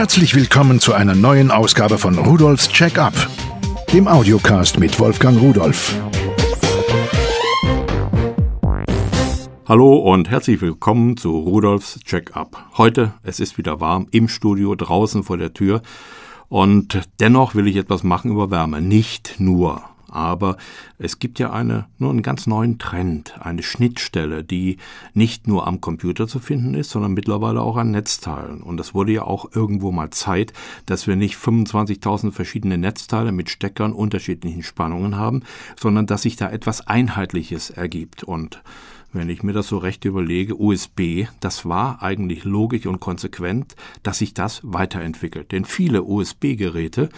Herzlich willkommen zu einer neuen Ausgabe von Rudolfs Check-up, dem Audiocast mit Wolfgang Rudolf. Hallo und herzlich willkommen zu Rudolfs Check-up. Heute, es ist wieder warm im Studio, draußen vor der Tür. Und dennoch will ich etwas machen über Wärme. Nicht nur aber es gibt ja eine, nur einen ganz neuen Trend, eine Schnittstelle, die nicht nur am Computer zu finden ist, sondern mittlerweile auch an Netzteilen. Und das wurde ja auch irgendwo mal Zeit, dass wir nicht 25.000 verschiedene Netzteile mit Steckern unterschiedlichen Spannungen haben, sondern dass sich da etwas Einheitliches ergibt. Und wenn ich mir das so recht überlege, USB, das war eigentlich logisch und konsequent, dass sich das weiterentwickelt. Denn viele USB-Geräte,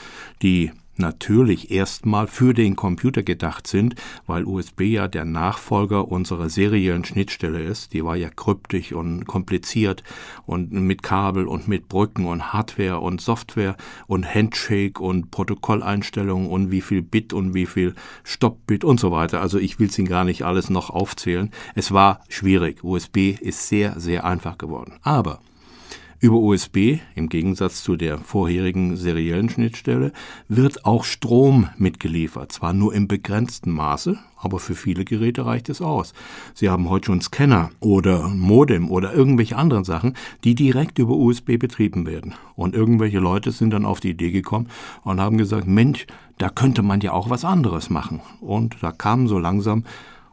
die natürlich erstmal für den Computer gedacht sind, weil USB ja der Nachfolger unserer seriellen Schnittstelle ist. Die war ja kryptisch und kompliziert und mit Kabel und mit Brücken und Hardware und Software und Handshake und Protokolleinstellungen und wie viel Bit und wie viel Stoppbit und so weiter. Also ich will es Ihnen gar nicht alles noch aufzählen. Es war schwierig. USB ist sehr, sehr einfach geworden. Aber über USB, im Gegensatz zu der vorherigen seriellen Schnittstelle, wird auch Strom mitgeliefert. Zwar nur im begrenzten Maße, aber für viele Geräte reicht es aus. Sie haben heute schon Scanner oder Modem oder irgendwelche anderen Sachen, die direkt über USB betrieben werden. Und irgendwelche Leute sind dann auf die Idee gekommen und haben gesagt, Mensch, da könnte man ja auch was anderes machen. Und da kamen so langsam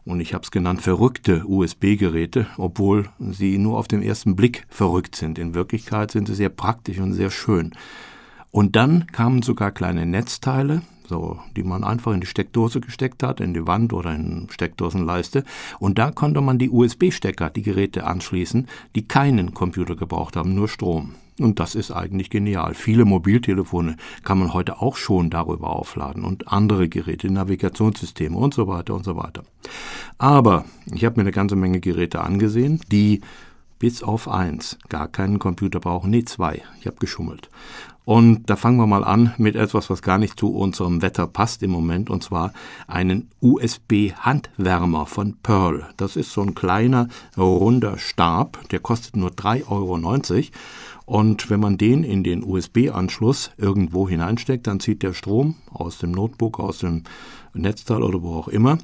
und ich habe es genannt verrückte USB-Geräte, obwohl sie nur auf den ersten Blick verrückt sind. In Wirklichkeit sind sie sehr praktisch und sehr schön. Und dann kamen sogar kleine Netzteile, so, die man einfach in die Steckdose gesteckt hat, in die Wand oder in Steckdosenleiste. Und da konnte man die USB-Stecker, die Geräte anschließen, die keinen Computer gebraucht haben, nur Strom. Und das ist eigentlich genial. Viele Mobiltelefone kann man heute auch schon darüber aufladen und andere Geräte, Navigationssysteme und so weiter und so weiter. Aber ich habe mir eine ganze Menge Geräte angesehen, die bis auf eins gar keinen Computer brauchen. Nee, zwei. Ich habe geschummelt. Und da fangen wir mal an mit etwas, was gar nicht zu unserem Wetter passt im Moment, und zwar einen USB-Handwärmer von Pearl. Das ist so ein kleiner, runder Stab, der kostet nur 3,90 Euro. Und wenn man den in den USB-Anschluss irgendwo hineinsteckt, dann zieht der Strom aus dem Notebook, aus dem Netzteil oder wo auch immer,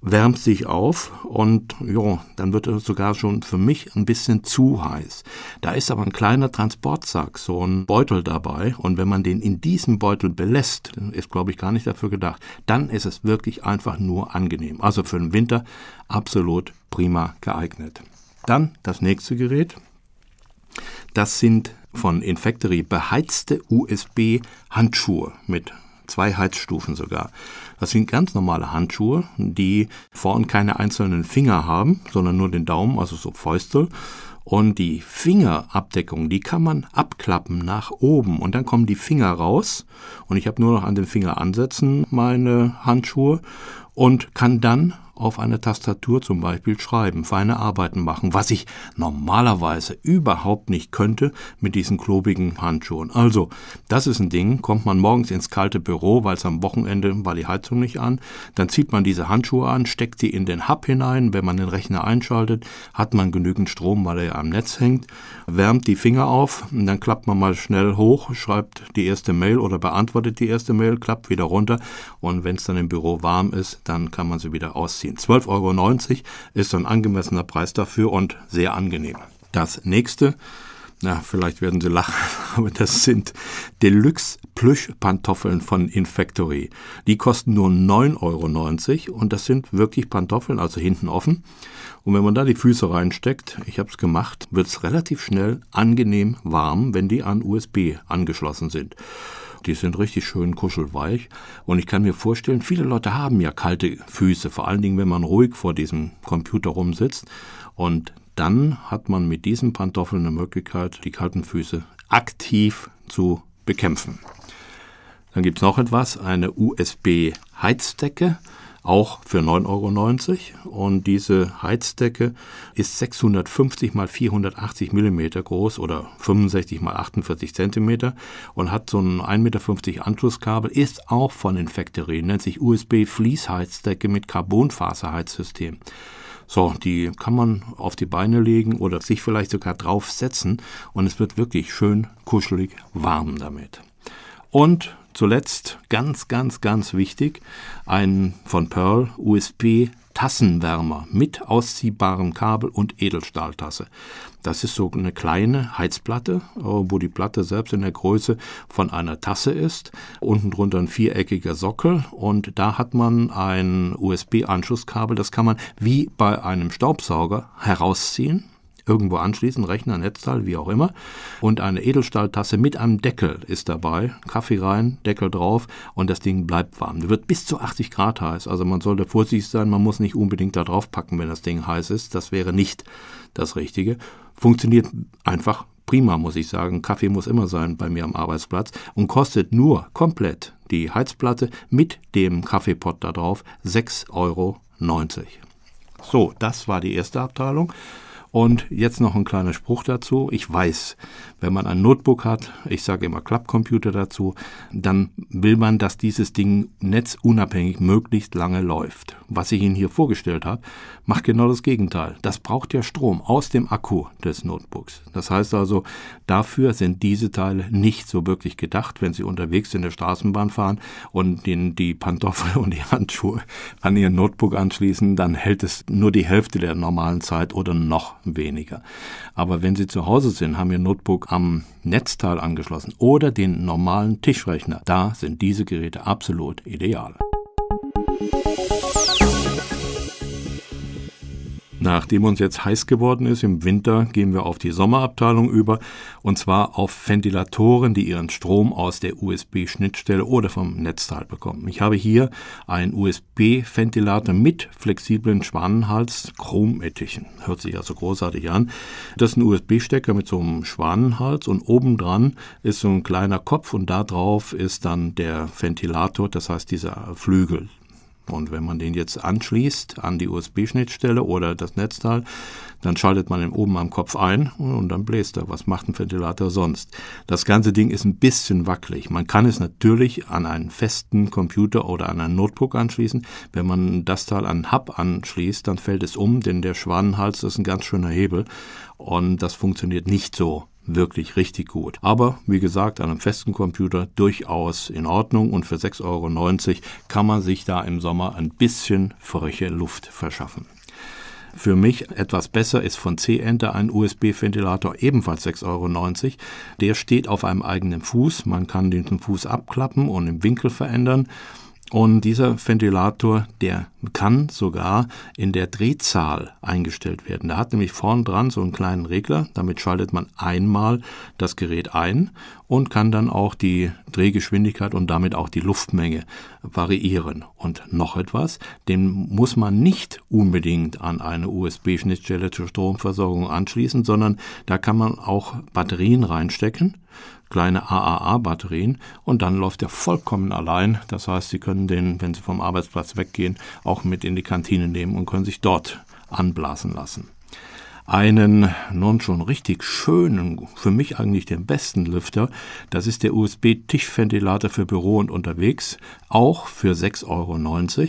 wärmt sich auf und ja, dann wird es sogar schon für mich ein bisschen zu heiß. Da ist aber ein kleiner Transportsack, so ein Beutel dabei und wenn man den in diesem Beutel belässt, ist glaube ich gar nicht dafür gedacht, dann ist es wirklich einfach nur angenehm. Also für den Winter absolut prima geeignet. Dann das nächste Gerät, das sind von Infactory beheizte USB-Handschuhe mit zwei Heizstufen sogar. Das sind ganz normale Handschuhe, die vorn keine einzelnen Finger haben, sondern nur den Daumen, also so Fäustel. Und die Fingerabdeckung, die kann man abklappen nach oben und dann kommen die Finger raus. Und ich habe nur noch an den Finger ansetzen meine Handschuhe und kann dann auf einer Tastatur zum Beispiel schreiben, feine Arbeiten machen, was ich normalerweise überhaupt nicht könnte mit diesen klobigen Handschuhen. Also, das ist ein Ding, kommt man morgens ins kalte Büro, weil es am Wochenende war die Heizung nicht an, dann zieht man diese Handschuhe an, steckt sie in den Hub hinein, wenn man den Rechner einschaltet, hat man genügend Strom, weil er ja am Netz hängt, wärmt die Finger auf, dann klappt man mal schnell hoch, schreibt die erste Mail oder beantwortet die erste Mail, klappt wieder runter und wenn es dann im Büro warm ist, dann kann man sie wieder ausziehen ziehen. 12,90 Euro ist ein angemessener Preis dafür und sehr angenehm. Das nächste, na, vielleicht werden Sie lachen, aber das sind Deluxe Plüschpantoffeln von Infactory. Die kosten nur 9,90 Euro und das sind wirklich Pantoffeln, also hinten offen. Und wenn man da die Füße reinsteckt, ich habe es gemacht, wird es relativ schnell angenehm warm, wenn die an USB angeschlossen sind. Die sind richtig schön kuschelweich. Und ich kann mir vorstellen, viele Leute haben ja kalte Füße, vor allen Dingen, wenn man ruhig vor diesem Computer rumsitzt. Und dann hat man mit diesen Pantoffeln eine Möglichkeit, die kalten Füße aktiv zu bekämpfen. Dann gibt es noch etwas, eine USB-Heizdecke auch für 9,90 Euro. Und diese Heizdecke ist 650 mal 480 Millimeter groß oder 65 mal 48 Zentimeter und hat so ein 1,50 Meter Anschlusskabel, ist auch von Infactory, nennt sich USB Fließheizdecke mit Carbonfaserheizsystem. So, die kann man auf die Beine legen oder sich vielleicht sogar draufsetzen und es wird wirklich schön kuschelig warm damit. Und zuletzt ganz, ganz, ganz wichtig, ein von Pearl USB Tassenwärmer mit ausziehbarem Kabel und Edelstahltasse. Das ist so eine kleine Heizplatte, äh, wo die Platte selbst in der Größe von einer Tasse ist. Unten drunter ein viereckiger Sockel und da hat man ein USB-Anschlusskabel. Das kann man wie bei einem Staubsauger herausziehen irgendwo anschließen, Rechner, Netzteil, wie auch immer. Und eine Edelstahltasse mit einem Deckel ist dabei. Kaffee rein, Deckel drauf und das Ding bleibt warm. Der wird bis zu 80 Grad heiß. Also man sollte vorsichtig sein, man muss nicht unbedingt da drauf packen, wenn das Ding heiß ist. Das wäre nicht das Richtige. Funktioniert einfach prima, muss ich sagen. Kaffee muss immer sein bei mir am Arbeitsplatz und kostet nur komplett die Heizplatte mit dem Kaffeepot da drauf 6,90 Euro. So, das war die erste Abteilung. Und jetzt noch ein kleiner Spruch dazu. Ich weiß, wenn man ein Notebook hat, ich sage immer Klappcomputer dazu, dann will man, dass dieses Ding netzunabhängig möglichst lange läuft. Was ich Ihnen hier vorgestellt habe, macht genau das Gegenteil. Das braucht ja Strom aus dem Akku des Notebooks. Das heißt also, dafür sind diese Teile nicht so wirklich gedacht, wenn Sie unterwegs in der Straßenbahn fahren und den, die Pantoffel und die Handschuhe an Ihr Notebook anschließen, dann hält es nur die Hälfte der normalen Zeit oder noch weniger. Aber wenn Sie zu Hause sind, haben Ihr Notebook am Netzteil angeschlossen oder den normalen Tischrechner, da sind diese Geräte absolut ideal. Nachdem uns jetzt heiß geworden ist im Winter, gehen wir auf die Sommerabteilung über und zwar auf Ventilatoren, die ihren Strom aus der USB-Schnittstelle oder vom Netzteil bekommen. Ich habe hier einen USB-Ventilator mit flexiblen Schwanenhals, Chromettichen. Hört sich ja so großartig an. Das ist ein USB-Stecker mit so einem Schwanenhals und obendran ist so ein kleiner Kopf und da drauf ist dann der Ventilator, das heißt dieser Flügel. Und wenn man den jetzt anschließt an die USB-Schnittstelle oder das Netzteil, dann schaltet man ihn oben am Kopf ein und dann bläst er. Was macht ein Ventilator sonst? Das ganze Ding ist ein bisschen wackelig. Man kann es natürlich an einen festen Computer oder an ein Notebook anschließen. Wenn man das Teil an einen Hub anschließt, dann fällt es um, denn der Schwanenhals ist ein ganz schöner Hebel und das funktioniert nicht so wirklich richtig gut. Aber wie gesagt, an einem festen Computer durchaus in Ordnung und für 6,90 Euro kann man sich da im Sommer ein bisschen frische Luft verschaffen. Für mich etwas besser ist von C-Enter ein USB-Ventilator, ebenfalls 6,90 Euro. Der steht auf einem eigenen Fuß. Man kann den Fuß abklappen und im Winkel verändern. Und dieser Ventilator, der kann sogar in der Drehzahl eingestellt werden. Der hat nämlich vorn dran so einen kleinen Regler. Damit schaltet man einmal das Gerät ein und kann dann auch die Drehgeschwindigkeit und damit auch die Luftmenge variieren. Und noch etwas, den muss man nicht unbedingt an eine USB-Schnittstelle zur Stromversorgung anschließen, sondern da kann man auch Batterien reinstecken kleine AAA-Batterien und dann läuft er vollkommen allein. Das heißt, Sie können den, wenn Sie vom Arbeitsplatz weggehen, auch mit in die Kantine nehmen und können sich dort anblasen lassen einen nun schon richtig schönen, für mich eigentlich den besten Lüfter. Das ist der USB-Tischventilator für Büro und unterwegs, auch für 6,90 Euro.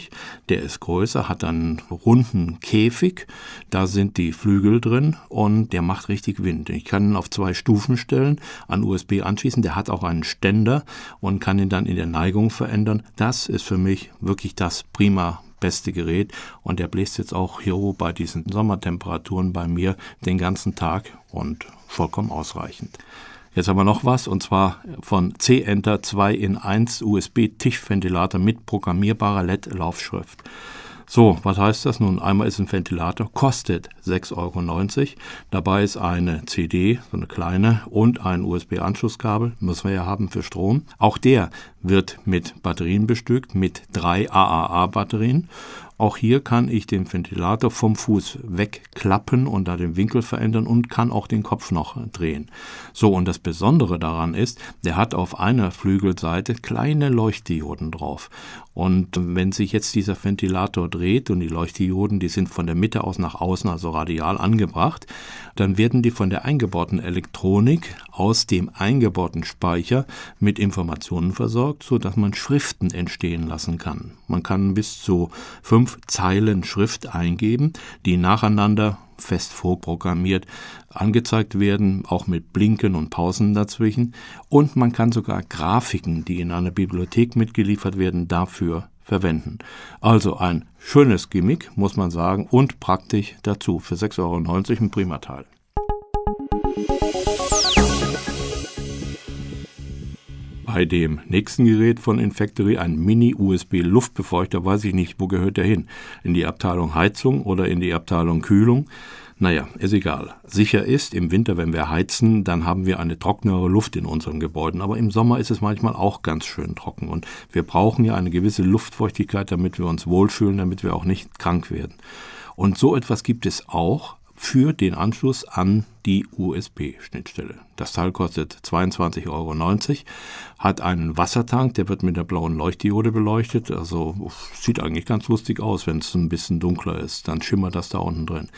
Der ist größer, hat einen runden Käfig, da sind die Flügel drin und der macht richtig Wind. Ich kann ihn auf zwei Stufen stellen, an USB anschließen. Der hat auch einen Ständer und kann ihn dann in der Neigung verändern. Das ist für mich wirklich das prima beste Gerät und der bläst jetzt auch hier bei diesen Sommertemperaturen bei mir den ganzen Tag und vollkommen ausreichend. Jetzt haben wir noch was und zwar von C-Enter 2 in 1 USB-Tischventilator mit programmierbarer LED-Laufschrift. So, was heißt das nun? Einmal ist ein Ventilator, kostet 6,90 Euro. Dabei ist eine CD, so eine kleine, und ein USB-Anschlusskabel, müssen wir ja haben für Strom. Auch der wird mit Batterien bestückt, mit drei AAA-Batterien. Auch hier kann ich den Ventilator vom Fuß wegklappen und da den Winkel verändern und kann auch den Kopf noch drehen. So, und das Besondere daran ist, der hat auf einer Flügelseite kleine Leuchtdioden drauf. Und wenn sich jetzt dieser Ventilator dreht und die Leuchtdioden, die sind von der Mitte aus nach außen, also radial angebracht, dann werden die von der eingebauten Elektronik aus dem eingebauten Speicher mit Informationen versorgt, so dass man Schriften entstehen lassen kann. Man kann bis zu fünf Zeilen Schrift eingeben, die nacheinander fest vorprogrammiert angezeigt werden, auch mit Blinken und Pausen dazwischen. Und man kann sogar Grafiken, die in einer Bibliothek mitgeliefert werden, dafür verwenden. Also ein schönes Gimmick, muss man sagen, und praktisch dazu. Für 6,90 Euro ein prima Bei dem nächsten Gerät von Infactory, ein Mini-USB-Luftbefeuchter, weiß ich nicht, wo gehört der hin? In die Abteilung Heizung oder in die Abteilung Kühlung? Naja, ist egal. Sicher ist, im Winter, wenn wir heizen, dann haben wir eine trocknere Luft in unseren Gebäuden. Aber im Sommer ist es manchmal auch ganz schön trocken. Und wir brauchen ja eine gewisse Luftfeuchtigkeit, damit wir uns wohlfühlen, damit wir auch nicht krank werden. Und so etwas gibt es auch für den Anschluss an die USB-Schnittstelle. Das Teil kostet 22,90 Euro, hat einen Wassertank, der wird mit der blauen Leuchtdiode beleuchtet. Also sieht eigentlich ganz lustig aus, wenn es ein bisschen dunkler ist. Dann schimmert das da unten drin.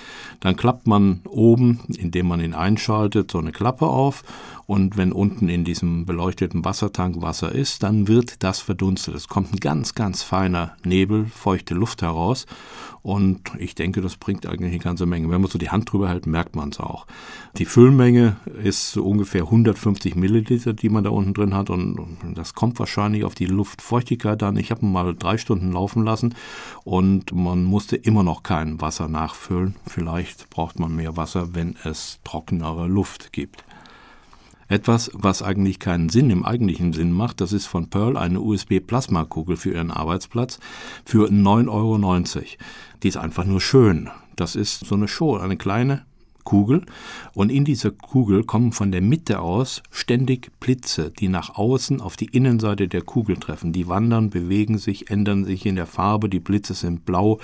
Dann klappt man oben, indem man ihn einschaltet, so eine Klappe auf. Und wenn unten in diesem beleuchteten Wassertank Wasser ist, dann wird das verdunstet. Es kommt ein ganz, ganz feiner Nebel, feuchte Luft heraus. Und ich denke, das bringt eigentlich eine ganze Menge. Wenn man so die Hand drüber hält, merkt man es auch. Die Füllmenge ist so ungefähr 150 Milliliter, die man da unten drin hat und das kommt wahrscheinlich auf die Luftfeuchtigkeit an. Ich habe mal drei Stunden laufen lassen und man musste immer noch kein Wasser nachfüllen. Vielleicht braucht man mehr Wasser, wenn es trockenere Luft gibt. Etwas, was eigentlich keinen Sinn im eigentlichen Sinn macht, das ist von Pearl eine USB-Plasmakugel für ihren Arbeitsplatz für 9,90 Euro. Die ist einfach nur schön. Das ist so eine Show, eine kleine Kugel und in dieser Kugel kommen von der Mitte aus ständig Blitze, die nach außen auf die Innenseite der Kugel treffen. Die wandern, bewegen sich, ändern sich in der Farbe. Die Blitze sind blau.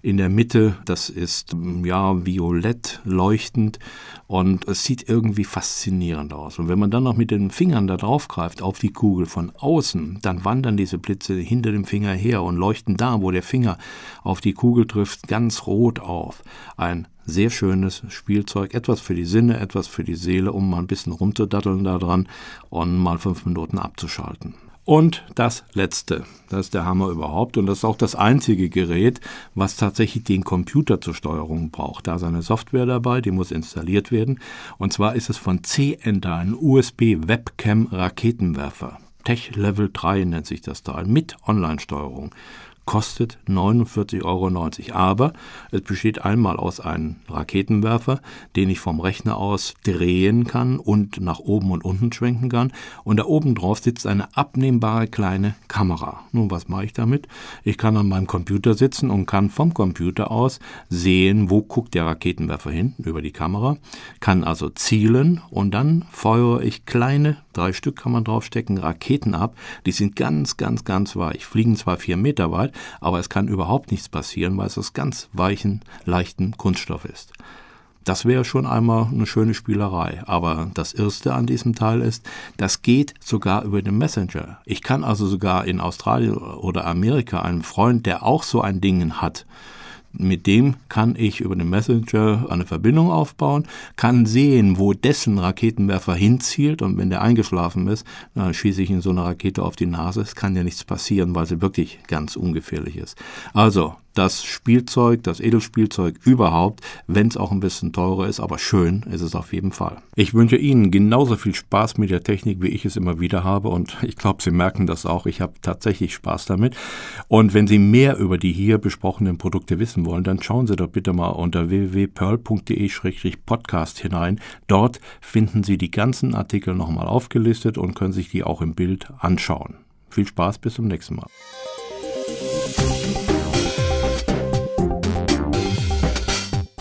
In der Mitte, das ist ja violett leuchtend und es sieht irgendwie faszinierend aus. Und wenn man dann noch mit den Fingern da drauf greift auf die Kugel von außen, dann wandern diese Blitze hinter dem Finger her und leuchten da, wo der Finger auf die Kugel trifft, ganz rot auf. Ein sehr schönes Spielzeug, etwas für die Sinne, etwas für die Seele, um mal ein bisschen rumzudatteln daran und mal fünf Minuten abzuschalten. Und das letzte, das ist der Hammer überhaupt und das ist auch das einzige Gerät, was tatsächlich den Computer zur Steuerung braucht. Da ist eine Software dabei, die muss installiert werden. Und zwar ist es von C-Enter, ein USB-Webcam-Raketenwerfer. Tech Level 3 nennt sich das Teil mit Online-Steuerung kostet 49,90 Euro. Aber es besteht einmal aus einem Raketenwerfer, den ich vom Rechner aus drehen kann und nach oben und unten schwenken kann. Und da oben drauf sitzt eine abnehmbare kleine Kamera. Nun, was mache ich damit? Ich kann an meinem Computer sitzen und kann vom Computer aus sehen, wo guckt der Raketenwerfer hin über die Kamera, kann also zielen und dann feuere ich kleine drei Stück kann man draufstecken, Raketen ab. Die sind ganz, ganz, ganz weich, fliegen zwar vier Meter weit, aber es kann überhaupt nichts passieren, weil es aus ganz weichen, leichten Kunststoff ist. Das wäre schon einmal eine schöne Spielerei. Aber das Erste an diesem Teil ist, das geht sogar über den Messenger. Ich kann also sogar in Australien oder Amerika einen Freund, der auch so ein Ding hat, mit dem kann ich über den Messenger eine Verbindung aufbauen, kann sehen, wo dessen Raketenwerfer hinzielt und wenn der eingeschlafen ist, dann schieße ich in so eine Rakete auf die Nase. Es kann ja nichts passieren, weil sie wirklich ganz ungefährlich ist. Also, das Spielzeug, das Edelspielzeug überhaupt, wenn es auch ein bisschen teurer ist, aber schön ist es auf jeden Fall. Ich wünsche Ihnen genauso viel Spaß mit der Technik, wie ich es immer wieder habe und ich glaube, Sie merken das auch. Ich habe tatsächlich Spaß damit. Und wenn Sie mehr über die hier besprochenen Produkte wissen wollen, dann schauen Sie doch bitte mal unter www.pearl.de-podcast hinein. Dort finden Sie die ganzen Artikel nochmal aufgelistet und können sich die auch im Bild anschauen. Viel Spaß, bis zum nächsten Mal.